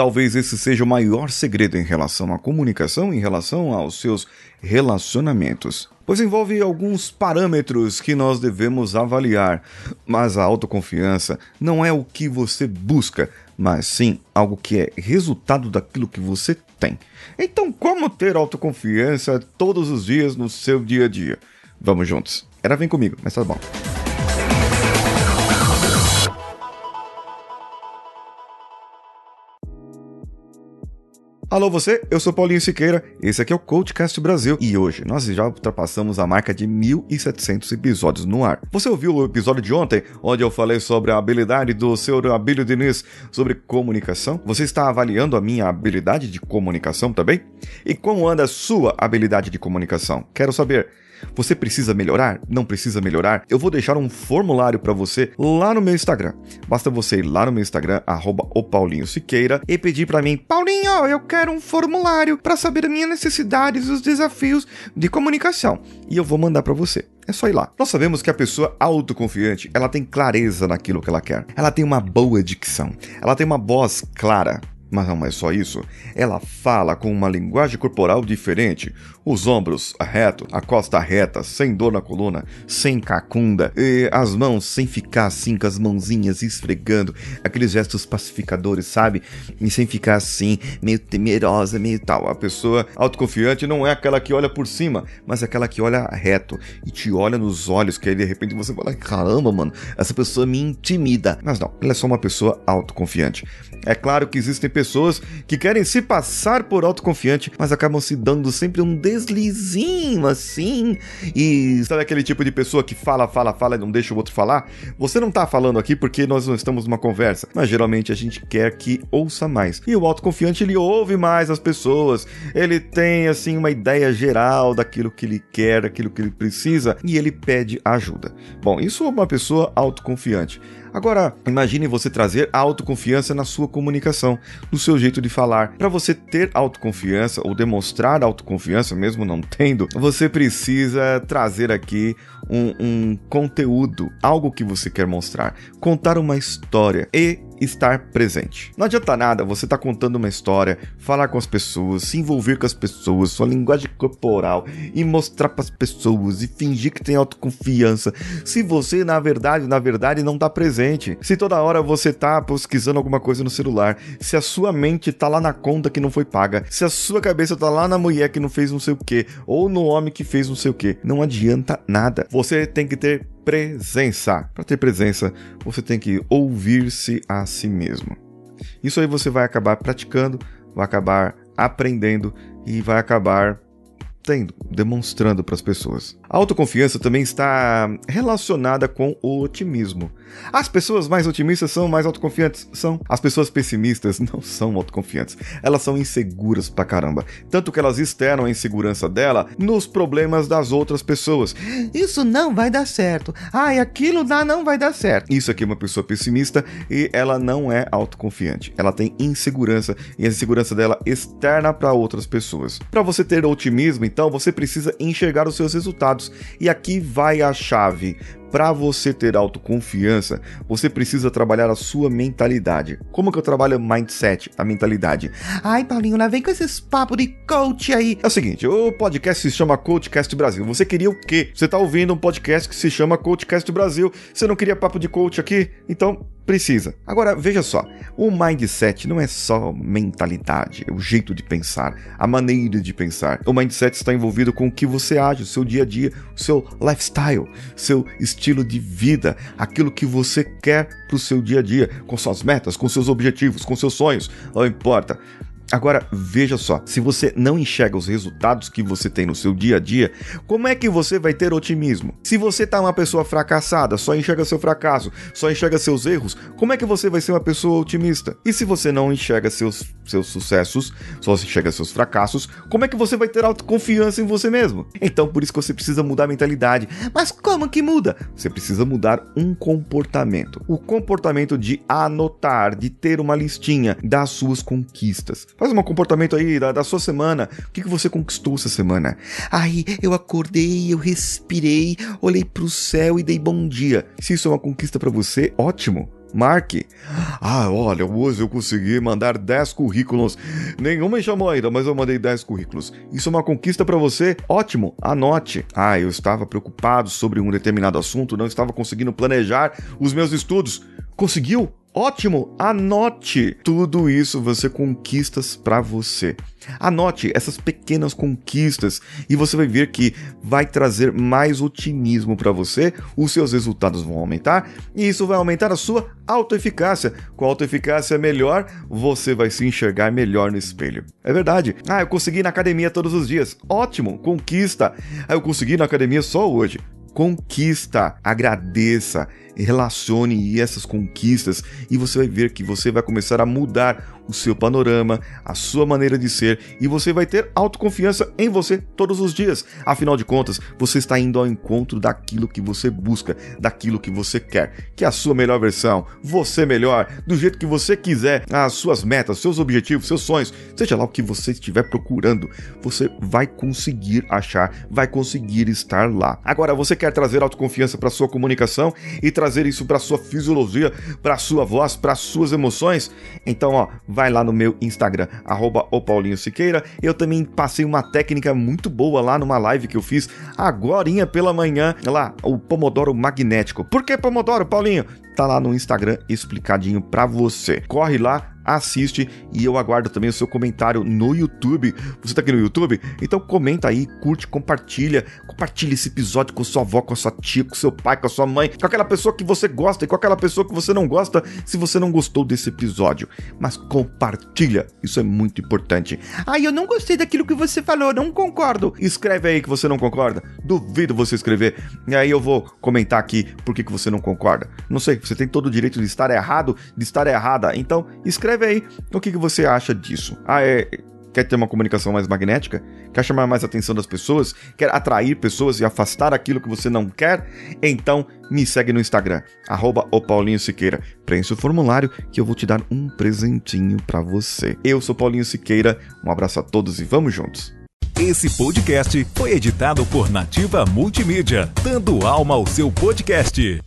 Talvez esse seja o maior segredo em relação à comunicação, em relação aos seus relacionamentos. Pois envolve alguns parâmetros que nós devemos avaliar, mas a autoconfiança não é o que você busca, mas sim algo que é resultado daquilo que você tem. Então, como ter autoconfiança todos os dias no seu dia a dia? Vamos juntos. Era vem comigo, mas tá bom. Alô você, eu sou Paulinho Siqueira, esse aqui é o CoachCast Brasil e hoje nós já ultrapassamos a marca de 1.700 episódios no ar. Você ouviu o episódio de ontem, onde eu falei sobre a habilidade do seu Abílio Diniz sobre comunicação? Você está avaliando a minha habilidade de comunicação também? E como anda a sua habilidade de comunicação? Quero saber. Você precisa melhorar? Não precisa melhorar? Eu vou deixar um formulário para você lá no meu Instagram. Basta você ir lá no meu Instagram, arroba e pedir para mim, Paulinho, eu quero um formulário para saber as minhas necessidades e os desafios de comunicação. E eu vou mandar para você. É só ir lá. Nós sabemos que a pessoa autoconfiante, ela tem clareza naquilo que ela quer. Ela tem uma boa dicção. Ela tem uma voz clara. Mas não é só isso. Ela fala com uma linguagem corporal diferente. Os ombros reto, a costa reta, sem dor na coluna, sem cacunda, e as mãos sem ficar assim com as mãozinhas esfregando, aqueles gestos pacificadores, sabe? E sem ficar assim, meio temerosa, meio tal. A pessoa autoconfiante não é aquela que olha por cima, mas é aquela que olha reto e te olha nos olhos, que aí de repente você fala: caramba, mano, essa pessoa me intimida. Mas não, ela é só uma pessoa autoconfiante. É claro que existem pessoas que querem se passar por autoconfiante, mas acabam se dando sempre um deslizinho assim. E sabe aquele tipo de pessoa que fala, fala, fala e não deixa o outro falar? Você não tá falando aqui porque nós não estamos numa conversa, mas geralmente a gente quer que ouça mais. E o autoconfiante ele ouve mais as pessoas, ele tem assim uma ideia geral daquilo que ele quer, daquilo que ele precisa e ele pede ajuda. Bom, isso é uma pessoa autoconfiante. Agora, imagine você trazer autoconfiança na sua comunicação, no seu jeito de falar. Para você ter autoconfiança ou demonstrar autoconfiança, mesmo não tendo, você precisa trazer aqui um, um conteúdo, algo que você quer mostrar, contar uma história e estar presente. Não adianta nada você estar tá contando uma história, falar com as pessoas, se envolver com as pessoas, sua linguagem corporal e mostrar para as pessoas e fingir que tem autoconfiança, se você na verdade, na verdade não está presente. Se toda hora você está pesquisando alguma coisa no celular, se a sua mente está lá na conta que não foi paga, se a sua cabeça está lá na mulher que não fez não sei o que, ou no homem que fez não sei o que, não adianta nada. Você tem que ter presença. Para ter presença, você tem que ouvir-se a si mesmo. Isso aí você vai acabar praticando, vai acabar aprendendo e vai acabar tendo, demonstrando para as pessoas. A autoconfiança também está relacionada com o otimismo. As pessoas mais otimistas são mais autoconfiantes? São. As pessoas pessimistas não são autoconfiantes. Elas são inseguras pra caramba. Tanto que elas externam a insegurança dela nos problemas das outras pessoas. Isso não vai dar certo. Ai, aquilo dá, não vai dar certo. Isso aqui é uma pessoa pessimista e ela não é autoconfiante. Ela tem insegurança e a insegurança dela externa para outras pessoas. Para você ter otimismo, então, você precisa enxergar os seus resultados e aqui vai a chave. Para você ter autoconfiança, você precisa trabalhar a sua mentalidade. Como que eu trabalho mindset, a mentalidade? Ai, Paulinho, lá vem com esses papos de coach aí. É o seguinte, o podcast se chama Coachcast Brasil. Você queria o quê? Você tá ouvindo um podcast que se chama Coachcast Brasil. Você não queria papo de coach aqui? Então, precisa. Agora, veja só, o mindset não é só mentalidade, é o jeito de pensar, a maneira de pensar. O mindset está envolvido com o que você age, o seu dia a dia, o seu lifestyle, seu estilo de vida, aquilo que você quer para o seu dia a dia, com suas metas, com seus objetivos, com seus sonhos, não importa. Agora, veja só, se você não enxerga os resultados que você tem no seu dia a dia, como é que você vai ter otimismo? Se você tá uma pessoa fracassada, só enxerga seu fracasso, só enxerga seus erros, como é que você vai ser uma pessoa otimista? E se você não enxerga seus, seus sucessos, só enxerga seus fracassos, como é que você vai ter autoconfiança em você mesmo? Então, por isso que você precisa mudar a mentalidade. Mas como que muda? Você precisa mudar um comportamento. O comportamento de anotar, de ter uma listinha das suas conquistas. Faz um comportamento aí da, da sua semana. O que, que você conquistou essa semana? Aí eu acordei, eu respirei, olhei pro céu e dei bom dia. Se isso é uma conquista para você, ótimo. Marque. Ah, olha, hoje eu consegui mandar 10 currículos. Nenhuma me chamou ainda, mas eu mandei 10 currículos. Isso é uma conquista para você? Ótimo, anote. Ah, eu estava preocupado sobre um determinado assunto, não estava conseguindo planejar os meus estudos. Conseguiu? Ótimo! Anote! Tudo isso você conquistas para você. Anote essas pequenas conquistas e você vai ver que vai trazer mais otimismo para você, os seus resultados vão aumentar e isso vai aumentar a sua autoeficácia. Com autoeficácia melhor, você vai se enxergar melhor no espelho. É verdade. Ah, eu consegui na academia todos os dias. Ótimo, conquista. Ah, eu consegui na academia só hoje conquista, agradeça, relacione essas conquistas e você vai ver que você vai começar a mudar o seu panorama, a sua maneira de ser e você vai ter autoconfiança em você todos os dias. Afinal de contas, você está indo ao encontro daquilo que você busca, daquilo que você quer, que é a sua melhor versão, você melhor, do jeito que você quiser, as suas metas, seus objetivos, seus sonhos, seja lá o que você estiver procurando, você vai conseguir achar, vai conseguir estar lá. Agora, você quer trazer autoconfiança para sua comunicação e trazer isso para sua fisiologia, para sua voz, para suas emoções? Então, ó, vai lá no meu Instagram, arroba Paulinho Siqueira. Eu também passei uma técnica muito boa lá numa live que eu fiz agora pela manhã, lá, o Pomodoro Magnético. Por que Pomodoro, Paulinho? Tá lá no Instagram explicadinho pra você. Corre lá, assiste e eu aguardo também o seu comentário no YouTube. Você tá aqui no YouTube? Então comenta aí, curte, compartilha, compartilha esse episódio com sua avó, com a sua tia, com seu pai, com a sua mãe, com aquela pessoa que você gosta e com aquela pessoa que você não gosta, se você não gostou desse episódio. Mas compartilha, isso é muito importante. Ah, eu não gostei daquilo que você falou, não concordo. Escreve aí que você não concorda. Duvido você escrever. E aí eu vou comentar aqui por que, que você não concorda. Não sei, você tem todo o direito de estar errado, de estar errada. Então escreve Escreve aí o que, que você acha disso. Ah, é. Quer ter uma comunicação mais magnética? Quer chamar mais atenção das pessoas? Quer atrair pessoas e afastar aquilo que você não quer? Então me segue no Instagram, arroba o Paulinho Siqueira. Preencha o formulário que eu vou te dar um presentinho para você. Eu sou Paulinho Siqueira, um abraço a todos e vamos juntos. Esse podcast foi editado por Nativa Multimídia, dando alma ao seu podcast.